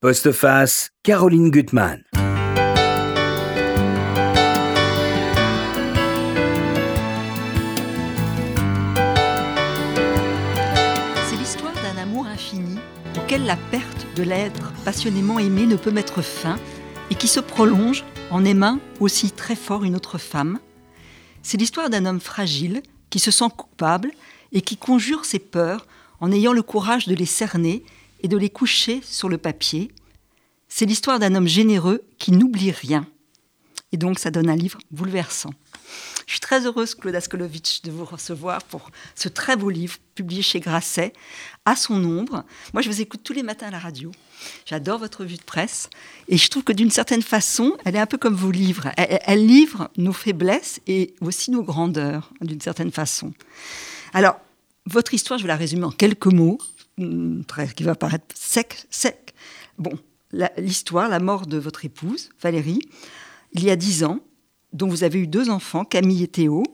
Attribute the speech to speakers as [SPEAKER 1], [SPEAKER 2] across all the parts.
[SPEAKER 1] Postface, Caroline Gutmann.
[SPEAKER 2] C'est l'histoire d'un amour infini auquel la perte de l'être passionnément aimé ne peut mettre fin et qui se prolonge en aimant aussi très fort une autre femme. C'est l'histoire d'un homme fragile qui se sent coupable et qui conjure ses peurs en ayant le courage de les cerner et de les coucher sur le papier. C'est l'histoire d'un homme généreux qui n'oublie rien. Et donc ça donne un livre bouleversant. Je suis très heureuse, Claude Askolovitch, de vous recevoir pour ce très beau livre publié chez Grasset, À son ombre. Moi, je vous écoute tous les matins à la radio. J'adore votre vue de presse. Et je trouve que d'une certaine façon, elle est un peu comme vos livres. Elle, elle livre nos faiblesses et aussi nos grandeurs, d'une certaine façon. Alors, votre histoire, je vais la résumer en quelques mots, qui va paraître sec, sec. Bon, l'histoire, la mort de votre épouse, Valérie, il y a dix ans, dont vous avez eu deux enfants, Camille et Théo,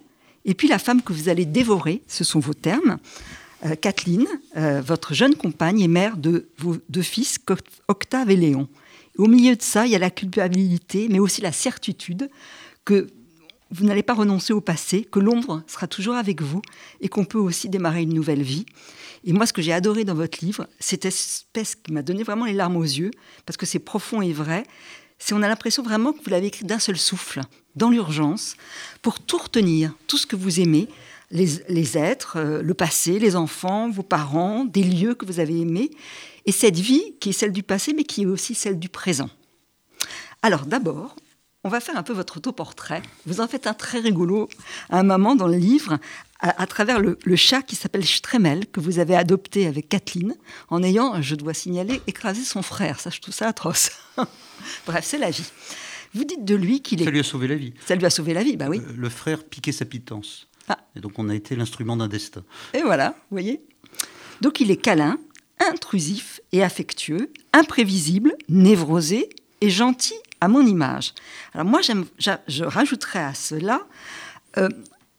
[SPEAKER 2] et puis la femme que vous allez dévorer, ce sont vos termes, euh, Kathleen, euh, votre jeune compagne et mère de vos deux fils, Octave et Léon. au milieu de ça, il y a la culpabilité, mais aussi la certitude que vous n'allez pas renoncer au passé, que l'ombre sera toujours avec vous et qu'on peut aussi démarrer une nouvelle vie. Et moi, ce que j'ai adoré dans votre livre, cette espèce qui m'a donné vraiment les larmes aux yeux, parce que c'est profond et vrai, c'est on a l'impression vraiment que vous l'avez écrit d'un seul souffle, dans l'urgence, pour tout retenir, tout ce que vous aimez, les, êtres, euh, le passé, les enfants, vos parents, des lieux que vous avez aimés, et cette vie qui est celle du passé, mais qui est aussi celle du présent. Alors d'abord, on va faire un peu votre autoportrait. Vous en faites un très rigolo à un moment dans le livre, à, travers le, chat qui s'appelle Stremel, que vous avez adopté avec Kathleen, en ayant, je dois signaler, écrasé son frère. Ça, je trouve ça atroce. Bref, c'est la vie. Vous dites de lui qu'il est.
[SPEAKER 3] Ça lui a sauvé la vie.
[SPEAKER 2] Ça lui a sauvé la vie, bah oui.
[SPEAKER 3] Euh, le, frère piquait sa pitance. Ah. Et donc on a été l'instrument d'un destin.
[SPEAKER 2] Et voilà, vous voyez. Donc il est câlin, intrusif et affectueux, imprévisible, névrosé et gentil à mon image. Alors moi, je rajouterais à cela euh,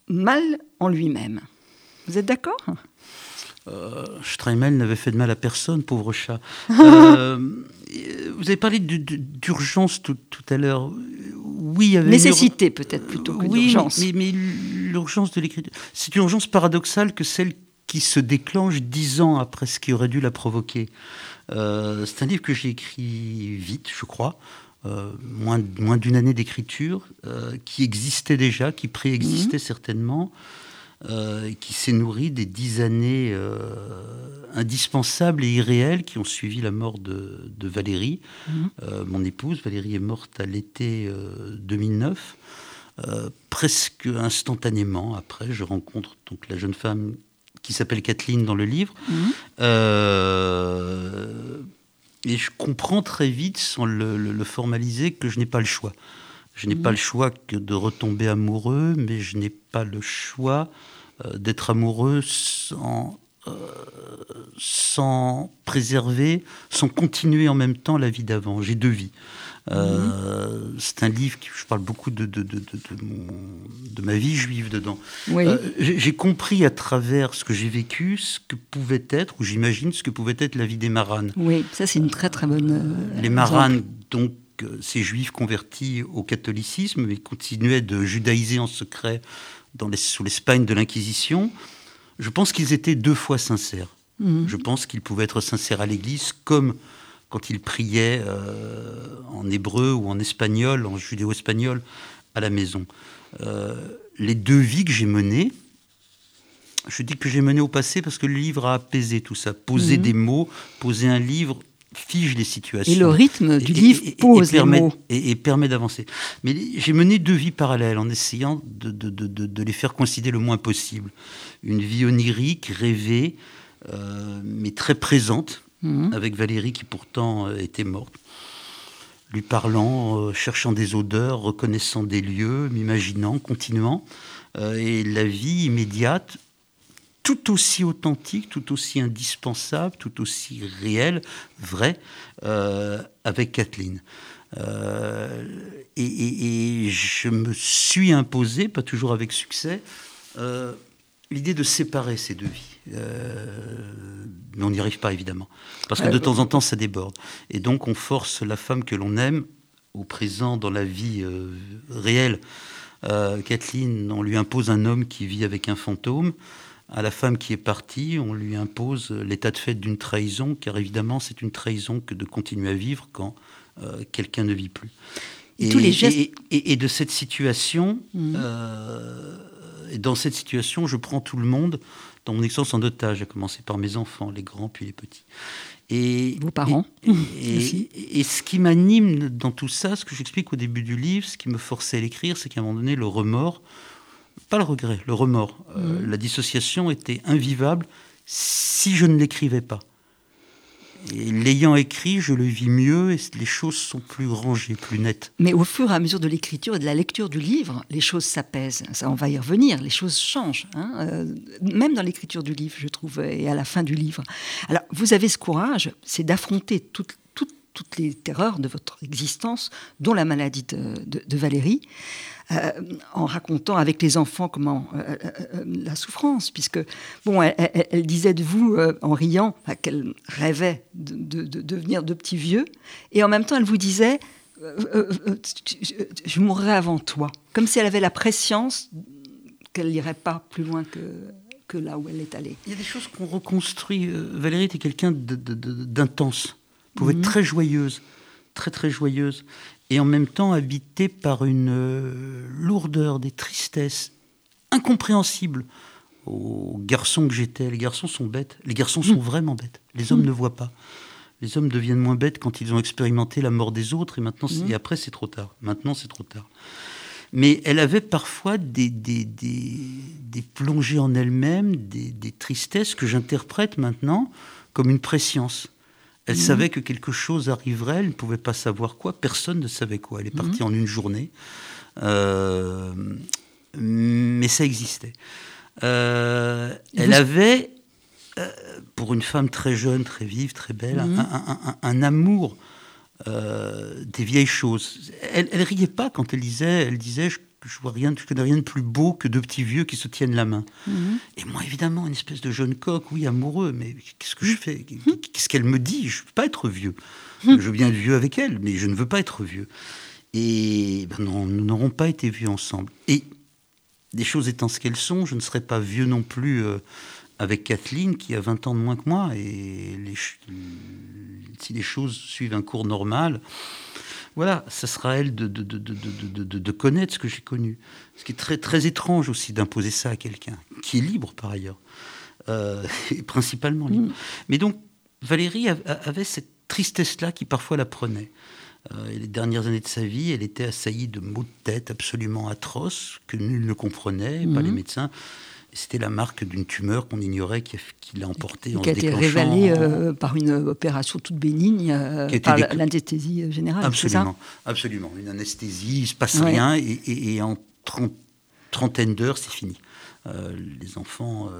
[SPEAKER 2] mal en lui-même. Vous êtes d'accord?
[SPEAKER 3] Euh, Streimel n'avait fait de mal à personne, pauvre chat. Euh, vous avez parlé d'urgence tout, à l'heure. Oui, il y avait
[SPEAKER 2] nécessité peut-être plutôt que
[SPEAKER 3] oui,
[SPEAKER 2] d'urgence.
[SPEAKER 3] Mais, mais l'urgence de l'écriture, c'est une urgence paradoxale que celle qui se déclenche dix ans après ce qui aurait dû la provoquer. Euh, c'est un livre que j'ai écrit vite, je crois. Euh, moins, moins d'une année d'écriture, euh, qui existait déjà, qui préexistait mhm. certainement, euh, qui s'est nourri des dix années indispensables et irréelles qui ont suivi la mort de, Valérie. Mhm. mon épouse, Valérie, est morte à l'été 2009. presque instantanément après, je rencontre donc la jeune femme qui s'appelle Kathleen dans le livre. Mhm. Et je comprends très vite, sans le, formaliser, que je n'ai pas le choix. Je n'ai pas le choix que de retomber amoureux, mais je n'ai pas le choix euh, d'être amoureux sans, euh, sans préserver, sans continuer en même temps la vie d'avant. J'ai deux vies. Euh, c'est un livre qui je parle beaucoup de, de, de, de ma vie juive dedans. Euh, j'ai compris à travers ce que j'ai vécu ce que pouvait être, ou j'imagine ce que pouvait être la vie des maranes.
[SPEAKER 2] Oui, ça c'est une très très bonne. Euh,
[SPEAKER 3] les maranes, donc ces juifs convertis au catholicisme, mais continuaient de judaïser en secret dans les, sous l'Espagne de l'Inquisition. Je pense qu'ils étaient deux fois sincères. Mhm. Je pense qu'ils pouvaient être sincères à l'Église comme quand il priait euh, en hébreu ou en espagnol, en judéo-espagnol, à la maison. Euh, les deux vies que j'ai menées, je dis que j'ai menées au passé parce que le livre a apaisé tout ça. Poser mhm. des mots, poser un livre fige les situations.
[SPEAKER 2] Et le rythme du livre pose
[SPEAKER 3] les
[SPEAKER 2] mots.
[SPEAKER 3] Et, permet d'avancer. Mais j'ai mené deux vies parallèles en essayant de, de, de, les faire coïncider le moins possible. Une vie onirique, rêvée, euh, mais très présente, Mhm. avec Valérie qui pourtant euh, était morte. Lui parlant, euh, cherchant des odeurs, reconnaissant des lieux, m'imaginant, continuant. Euh, et la vie immédiate, tout aussi authentique, tout aussi indispensable, tout aussi réelle, vraie, avec Kathleen. et, je me suis imposé, pas toujours avec succès, l'idée de séparer ces deux vies. Mais on n'y arrive pas, évidemment. Parce que de temps en temps, ça déborde. Et donc, on force la femme que l'on aime au présent dans la vie réelle. Kathleen, on lui impose un homme qui vit avec un fantôme à la femme qui est partie, on lui impose l'état de fait d'une trahison, car évidemment, c'est une trahison que de continuer à vivre quand euh, quelqu'un ne vit plus. Et, tous les gestes... et, de cette situation, mmh. euh, dans cette situation, je prends tout le monde dans mon expérience en otage, à commencer par mes enfants, les grands puis les petits.
[SPEAKER 2] Et, Vos parents
[SPEAKER 3] et, ce qui m'anime dans tout ça, ce que j'explique au début du livre, ce qui me forçait à l'écrire, c'est qu'à un moment donné, le remords, pas le regret, le remords. Euh, mmh. La dissociation était invivable si je ne l'écrivais pas. Et l'ayant écrit, je le vis mieux et les choses sont plus rangées, plus nettes.
[SPEAKER 2] Mais au fur et à mesure de l'écriture et de la lecture du livre, les choses s'apaisent. Ça, on va y revenir. Les choses changent, hein. euh, même dans l'écriture du livre, je trouve, et à la fin du livre. Alors, vous avez ce courage, c'est d'affronter toutes, les terreurs de votre existence, dont la maladie de Valérie. Euh, en racontant avec les enfants comment euh, euh, la souffrance, puisque bon, elle, disait de vous en riant qu'elle rêvait de, devenir de petits vieux, et en même temps elle vous disait je mourrai avant toi, comme si elle avait la préscience qu'elle n'irait pas plus loin que, que là où elle est allée.
[SPEAKER 3] Il y a des choses qu'on reconstruit. Valérie était quelqu'un d'intense, pouvait être mhm. très joyeuse, très très joyeuse et en même temps habité par une euh, lourdeur, des tristesses incompréhensibles aux garçons que j'étais. Les garçons sont bêtes, les garçons sont mm. vraiment bêtes, les hommes mm. ne voient pas. Les hommes deviennent moins bêtes quand ils ont expérimenté la mort des autres, et maintenant, mm. et après c'est trop tard. Maintenant c'est trop tard. Mais elle avait parfois des, des, des, des plongées en elle-même, des, des tristesses que j'interprète maintenant comme une préscience. Elle mhm. savait que quelque chose arriverait, elle ne pouvait pas savoir quoi, personne ne savait quoi. Elle est partie mhm. en une journée, euh, mais ça existait. Euh, elle avait, euh, pour une femme très jeune, très vive, très belle, mhm. un, amour des vieilles choses. Elle, elle riait pas quand elle disait, elle disait, je vois rien, je connais rien de plus beau que deux petits vieux qui se tiennent la main. Mhm. Et moi, évidemment, une espèce de jeune coq, oui, amoureux, mais qu'est-ce que je fais? Mhm. Qu'est-ce qu'elle me dit? Je ne veux pas être vieux. Mhm. Je veux bien être vieux avec elle, mais je ne veux pas être vieux. Et ben non, nous n'aurons pas été vieux ensemble. Et des choses étant ce qu'elles sont, je ne serai pas vieux non plus euh, avec Kathleen, qui a 20 ans de moins que moi. Et si les choses suivent un cours normal, voilà, ce sera à elle de, de, connaître ce que j'ai connu. Ce qui est très, très étrange aussi d'imposer ça à quelqu'un, qui est libre par ailleurs, euh, principalement libre. Mm. Mais donc, Valérie avait cette tristesse-là qui parfois la prenait. Euh, les dernières années de sa vie, elle était assaillie de maux de tête absolument atroces que nul ne comprenait, pas les mm. médecins. C'était la marque d'une tumeur qu'on ignorait qui, l'a emportée en
[SPEAKER 2] Qui a été révélée euh, par une opération toute bénigne, euh, par l'anesthésie générale.
[SPEAKER 3] Absolument, absolument. Une anesthésie, il ne se passe rien, et, en trentaine d'heures, c'est fini. Euh, les enfants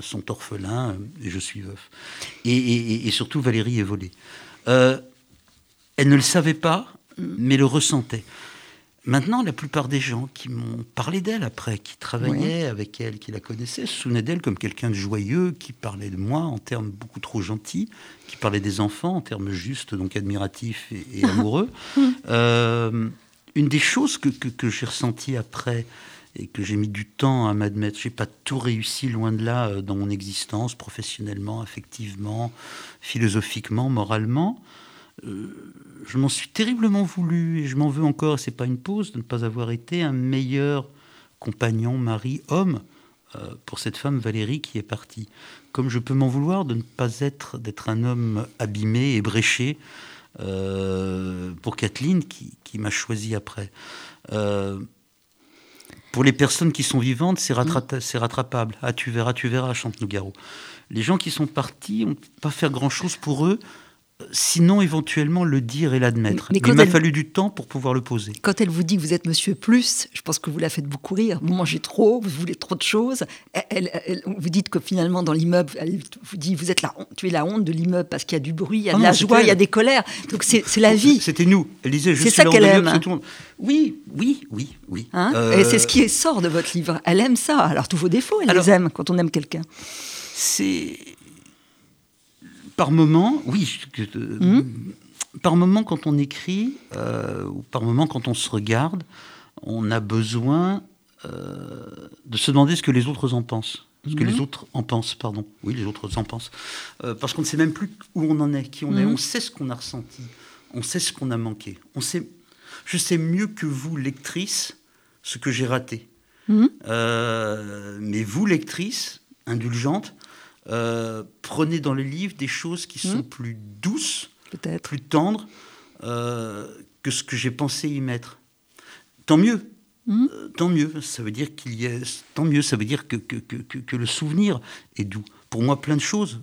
[SPEAKER 3] sont orphelins et je suis veuf. Et, et surtout, Valérie est volée. elle ne le savait pas, mais le ressentait. Maintenant, la plupart des gens qui m'ont parlé d'elle après, qui travaillaient avec elle, qui la connaissaient, se souvenaient d'elle comme quelqu'un de joyeux, qui parlait de moi en termes beaucoup trop gentils, qui parlait des enfants en termes justes, donc admiratifs et, amoureux. Euh, une des choses que, que, j'ai ressenties après et que j'ai mis du temps à m'admettre, j'ai pas tout réussi loin de là euh, dans mon existence, professionnellement, affectivement, philosophiquement, moralement. Euh, je m'en suis terriblement voulu et je m'en veux encore, c'est pas une pause, de ne pas avoir été un meilleur compagnon, mari, homme euh, pour cette femme Valérie qui est partie. Comme je peux m'en vouloir de ne pas être, d'être un homme abîmé et bréché euh, pour Kathleen qui, m'a choisi après. pour les personnes qui sont vivantes, c'est, rattrapable. Ah, tu verras, tu verras, chante Nougaro. Les gens qui sont partis, on ne peut pas faire grand-chose pour eux Sinon, éventuellement, le dire et l'admettre.
[SPEAKER 2] Mais
[SPEAKER 3] Il m'a
[SPEAKER 2] elle-
[SPEAKER 3] fallu du temps pour pouvoir le poser.
[SPEAKER 2] Quand elle vous dit que vous êtes monsieur plus, je pense que vous la faites beaucoup rire. Vous mangez trop, vous voulez trop de choses. Elle, vous dites que finalement, dans l'immeuble, elle vous dit vous êtes la, honte- tu es la honte de l'immeuble parce qu'il y a du bruit, il y a
[SPEAKER 3] Ah
[SPEAKER 2] de
[SPEAKER 3] non,
[SPEAKER 2] la joie, il y a des colères. Donc c'est c'est la vie.
[SPEAKER 3] C'était nous. Elle disait, je
[SPEAKER 2] C'est
[SPEAKER 3] suis
[SPEAKER 2] ça
[SPEAKER 3] la honte
[SPEAKER 2] qu'elle
[SPEAKER 3] de
[SPEAKER 2] aime.
[SPEAKER 3] tout le monde. Oui, oui, oui, oui.
[SPEAKER 2] Hein
[SPEAKER 3] Euh,
[SPEAKER 2] Et c'est ce qui sort de votre livre. Elle aime ça. Alors tous vos défauts, elle
[SPEAKER 3] Alors-
[SPEAKER 2] les aime quand on aime quelqu'un.
[SPEAKER 3] C'est par moment, oui. que-
[SPEAKER 2] Hmm
[SPEAKER 3] Par moment, quand on écrit, euh, ou par moment, quand on se regarde, on a besoin euh, de se demander ce que les autres en pensent. Ce que
[SPEAKER 2] Mhm.
[SPEAKER 3] les autres en pensent, pardon. Oui, les autres en pensent. Euh, parce qu'on ne sait même plus où on en est, qui on est.
[SPEAKER 2] Mhm.
[SPEAKER 3] On sait ce qu'on a ressenti. On sait ce qu'on a manqué. On sait, je sais mieux que vous, lectrice, ce que j'ai raté. Euh, mais vous, lectrice, indulgente, euh, prenez dans le livre des choses qui sont
[SPEAKER 2] Mhm.
[SPEAKER 3] plus douces,
[SPEAKER 2] Peut-être.
[SPEAKER 3] plus tendres euh, que ce que j'ai pensé y mettre. Tant mieux.
[SPEAKER 2] Mhm.
[SPEAKER 3] Euh, tant mieux. Ça veut dire qu'il y a. Tant mieux. Ça veut dire que, que, que, que- le souvenir est doux. Pour moi, plein de choses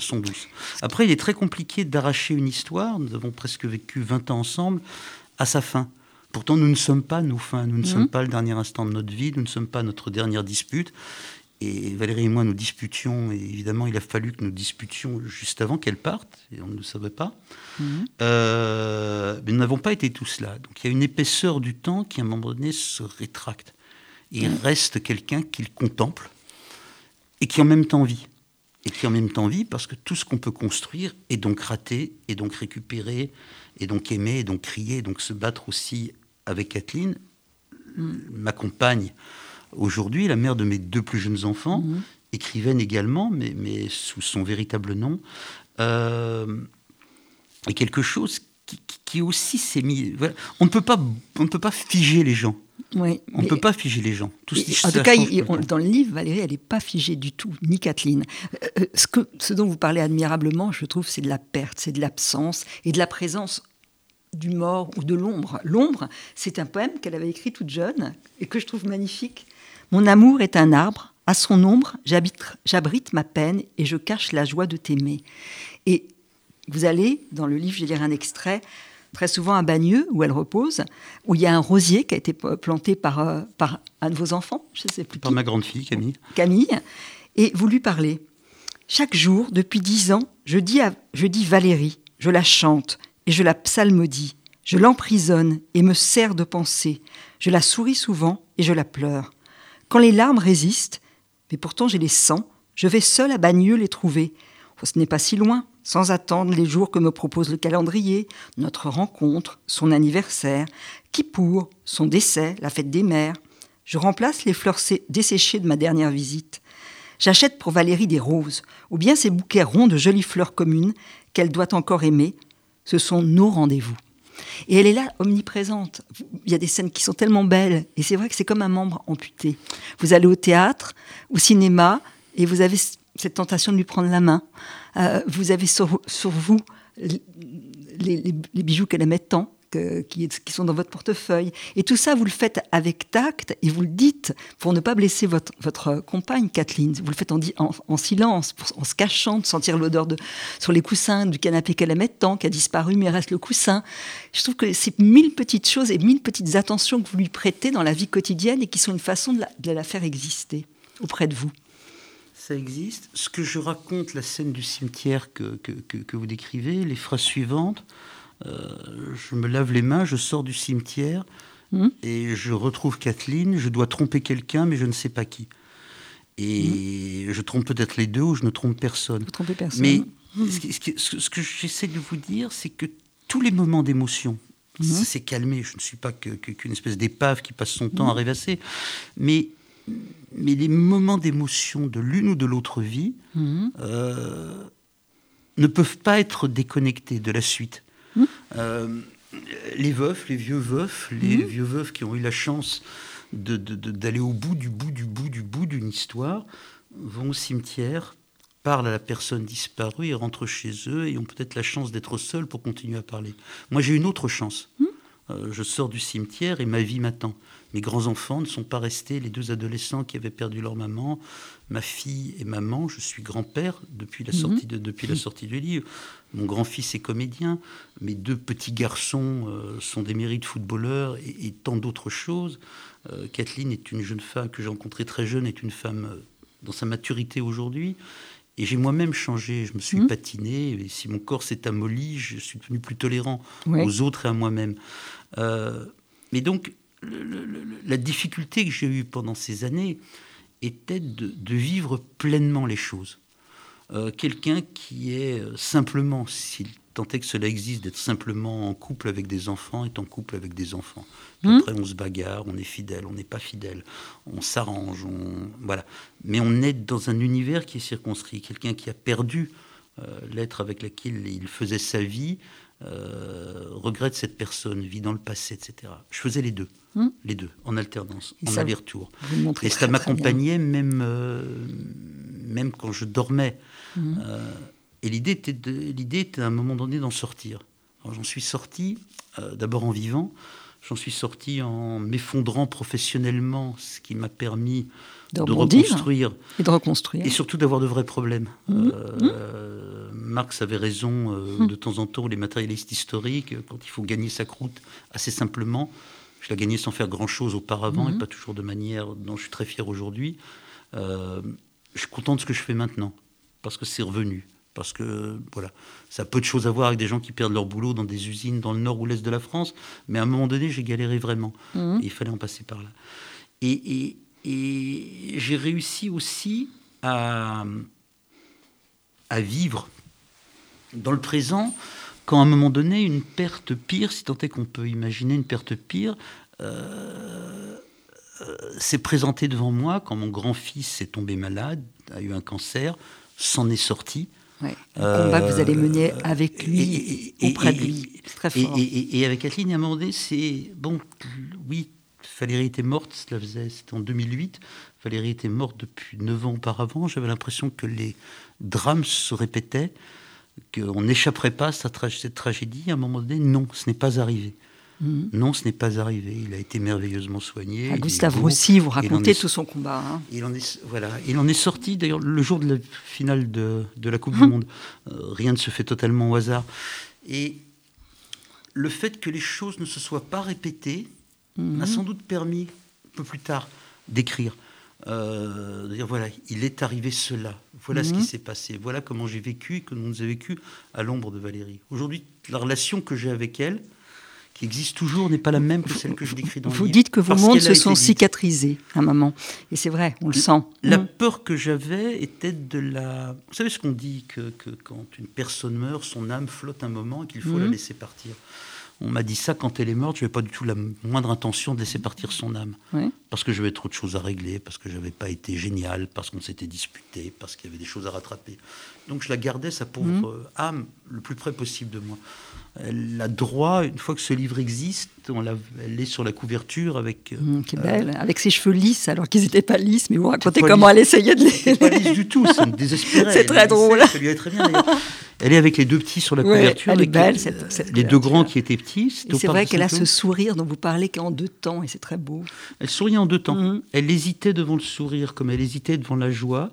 [SPEAKER 3] sont douces. Après, il est très compliqué d'arracher une histoire. Nous avons presque vécu 20 ans ensemble à sa fin. Pourtant, nous ne sommes pas nos fins. Nous ne
[SPEAKER 2] Mhm.
[SPEAKER 3] sommes pas le dernier instant de notre vie. Nous ne sommes pas notre dernière dispute. Et Valérie et moi, nous disputions. Et évidemment, il a fallu que nous disputions juste avant qu'elle parte. Et on ne le savait pas.
[SPEAKER 2] Mhm.
[SPEAKER 3] Euh, mais nous n'avons pas été tous là. Donc il y a une épaisseur du temps qui, à un moment donné, se rétracte. Il reste quelqu'un qu'il contemple et qui en même temps vit. Et qui en même temps vit parce que tout ce qu'on peut construire est donc raté, et donc récupéré, et donc aimé, et donc crier, et donc se battre aussi avec Kathleen, ma compagne aujourd'hui, la mère de mes deux plus jeunes enfants,
[SPEAKER 2] Mhm.
[SPEAKER 3] écrivaine également, mais, mais sous son véritable nom. Euh, et quelque chose qui, aussi s'est mis. voilà. On ne peut pas, on ne peut pas figer les gens.
[SPEAKER 2] Oui.
[SPEAKER 3] On ne peut pas figer les gens. Tout
[SPEAKER 2] Et-
[SPEAKER 3] ce-
[SPEAKER 2] en tout cas, il- on- dans le livre, Valérie, elle n'est pas figée du tout, ni Kathleen. Euh, euh, ce, que, ce dont vous parlez admirablement, je trouve, c'est de la perte, c'est de l'absence et de la présence du mort ou de l'ombre. L'ombre, c'est un poème qu'elle avait écrit toute jeune et que je trouve magnifique. Mon amour est un arbre, à son ombre, j'abrite ma peine et je cache la joie de t'aimer. Et vous allez, dans le livre, je vais lire un extrait, très souvent à Bagneux, où elle repose, où il y a un rosier qui a été planté par, euh, par un de vos enfants, je ne sais plus
[SPEAKER 3] Par
[SPEAKER 2] qui,
[SPEAKER 3] ma grande fille, Camille.
[SPEAKER 2] Camille, et vous lui parlez. Chaque jour, depuis dix ans, je dis, à- je dis Valérie, je la chante et je la psalmodie, je l'emprisonne et me sers de pensée, je la souris souvent et je la pleure. Quand les larmes résistent, mais pourtant j'ai les sens, je vais seule à Bagneux les trouver. Oh, ce n'est pas si loin, sans attendre les jours que me propose le calendrier, notre rencontre, son anniversaire, qui pour son décès, la fête des mères. Je remplace les fleurs sé- desséchées de ma dernière visite. J'achète pour Valérie des roses, ou bien ces bouquets ronds de jolies fleurs communes qu'elle doit encore aimer. Ce sont nos rendez-vous. Et elle est là, omniprésente. Il y a des scènes qui sont tellement belles, et c'est vrai que c'est comme un membre amputé. Vous allez au théâtre, au cinéma, et vous avez cette tentation de lui prendre la main. Euh, vous avez sur, vous les- les bijoux qu'elle aimait tant, qui, sont dans votre portefeuille. Et tout ça, vous le faites avec tact et vous le dites pour ne pas blesser votre, compagne, Kathleen. Vous le faites en, silence, en se cachant, de sentir l'odeur de, sur les coussins du canapé qu'elle aimait tant, qui a disparu, mais reste le coussin. Je trouve que c'est mille petites choses et mille petites attentions que vous lui prêtez dans la vie quotidienne et qui sont une façon de la, faire exister auprès de vous.
[SPEAKER 3] Ça existe. Ce que je raconte, la scène du cimetière que, que, vous décrivez, les phrases suivantes, je me lave les mains, je sors du cimetière
[SPEAKER 2] Mhm.
[SPEAKER 3] et je retrouve Kathleen, je dois tromper quelqu'un, mais je ne sais pas qui. Et je trompe peut-être les deux ou je ne trompe personne.
[SPEAKER 2] Vous trompez personne.
[SPEAKER 3] Mais ce, qui- ce que- ce que j'essaie de vous dire, c'est que tous les moments d'émotion, ça s'est calmé. Je ne suis pas que- qu'une espèce d'épave qui passe son temps à rêvasser. Mais, mais les moments d'émotion de l'une ou de l'autre vie euh, ne peuvent pas être déconnectés de la suite. Euh, les veufs, les vieux veufs, les vieux veufs qui ont eu la chance de- de- de- d'aller au bout du bout du bout du bout d'une histoire vont au cimetière, parlent à la personne disparue et rentrent chez eux et ont peut-être la chance d'être seuls pour continuer à parler. Moi, j'ai une autre chance. Euh, je sors du cimetière et ma vie m'attend. Mes grands-enfants ne sont pas restés, les deux adolescents qui avaient perdu leur maman, ma fille et maman. Je suis grand-père depuis, la, sortie de, depuis la sortie du livre. Mon grand-fils est comédien. Mes deux petits garçons euh, sont des mérites footballeurs et, tant d'autres choses. Euh, Kathleen est une jeune femme que j'ai rencontrée très jeune, est une femme euh, dans sa maturité aujourd'hui. Et j'ai moi-même changé, je me suis mmh. patiné, et si mon corps s'est amolli, je suis devenu plus tolérant aux autres et à moi-même. Mais donc, la difficulté que j'ai eue pendant ces années était de, vivre pleinement les choses. Euh, quelqu'un qui est euh, simplement, s'il tentait que cela existe, d'être simplement en couple avec des enfants, est en couple avec des enfants. Après, on se bagarre, on est fidèle, on n'est pas fidèle, on s'arrange, on voilà. Mais on est dans un univers qui est circonscrit. Quelqu'un qui a perdu euh, l'être avec lequel il faisait sa vie, euh, regrette cette personne, vit dans le passé, etc. Je faisais les deux, hmm. les deux, en alternance, en aller-retour. Et ça m'accompagnait même, euh, même quand je dormais. Hmm. Euh, et l'idée était, l'idée était à un moment donné d'en sortir. J'en suis sorti, d'abord en vivant, j'en suis sorti en m'effondrant professionnellement, ce qui m'a permis de, reconstruire.
[SPEAKER 2] Et de reconstruire.
[SPEAKER 3] Et surtout d'avoir de vrais problèmes. Hmm. Marx avait raison euh, hum. de temps en temps, les matérialistes historiques, euh, quand il faut gagner sa croûte assez simplement. Je l'ai gagné sans faire grand-chose auparavant et pas toujours de manière dont je suis très fier aujourd'hui. Euh, je suis content de ce que je fais maintenant parce que c'est revenu. Parce que voilà, ça a peu de choses à voir avec des gens qui perdent leur boulot dans des usines dans le nord ou l'est de la France. Mais à un moment donné, j'ai galéré vraiment. Hum. il fallait en passer par là. et j'ai réussi aussi à, à vivre dans le présent, quand à un moment donné, une perte pire, si tant est qu'on peut imaginer une perte pire, euh, euh, s'est présentée devant moi quand mon grand-fils est tombé malade, a eu un cancer, s'en est sorti.
[SPEAKER 2] Ouais, combat que vous allez mener euh, avec lui, et, auprès de lui, très fort.
[SPEAKER 3] Et, avec Kathleen, à un moment donné, c'est bon, oui, Valérie était morte, cela faisait, c'était en 2008. Valérie était morte depuis 9 ans auparavant. J'avais l'impression que les drames se répétaient qu'on n'échapperait pas à cette tragédie. À un moment donné, non, ce n'est pas arrivé. Mhm. Non, ce n'est pas arrivé. Il a été merveilleusement soigné.
[SPEAKER 2] À Gustave aussi, vous racontez tout son combat. Hein.
[SPEAKER 3] Il, en est, voilà, il en est sorti, d'ailleurs, le jour de la finale de, la Coupe du mhm. Monde. Euh, rien ne se fait totalement au hasard. Et le fait que les choses ne se soient pas répétées mhm. m'a sans doute permis, un peu plus tard, d'écrire. Euh, dire voilà, il est arrivé cela, voilà ce qui mhm. s'est passé, voilà comment j'ai vécu et que nous avons vécu à l'ombre de Valérie. Aujourd'hui, la relation que j'ai avec elle, qui existe toujours, n'est pas la même que celle que je décris dans
[SPEAKER 2] le
[SPEAKER 3] livre.
[SPEAKER 2] Vous dites que vos mondes se sont cicatrisés à un moment, et c'est vrai, on le sent.
[SPEAKER 3] La mhm. peur que j'avais était de la... Vous savez ce qu'on dit, que, quand une personne meurt, son âme flotte un moment et qu'il faut la mhm. laisser partir. On m'a dit ça quand elle est morte, je n'avais pas du tout la moindre intention de laisser partir son âme. Parce que j'avais trop de choses à régler, parce que je n'avais pas été génial, parce qu'on s'était disputé, parce qu'il y avait des choses à rattraper. Donc je la gardais, sa pauvre mmh. âme, le plus près possible de moi elle a droit, une fois que ce livre existe, on elle est sur la couverture avec.
[SPEAKER 2] Euh, mmh, qui belle, avec ses cheveux lisses, alors qu'ils n'étaient pas lisses, mais vous racontez comment elle essayait de les.
[SPEAKER 3] pas lisse du tout, c'est désespéré.
[SPEAKER 2] c'est très drôle.
[SPEAKER 3] ça lui allait très bien. Elle est avec les deux petits sur la couverture.
[SPEAKER 2] Elle est belle,
[SPEAKER 3] les deux grands qui étaient petits.
[SPEAKER 2] C'est vrai qu'elle a ce sourire dont vous parlez qu'en deux temps, et c'est très beau.
[SPEAKER 3] Elle souriait en deux temps. Mmh. Elle hésitait devant le sourire, comme elle hésitait devant la joie.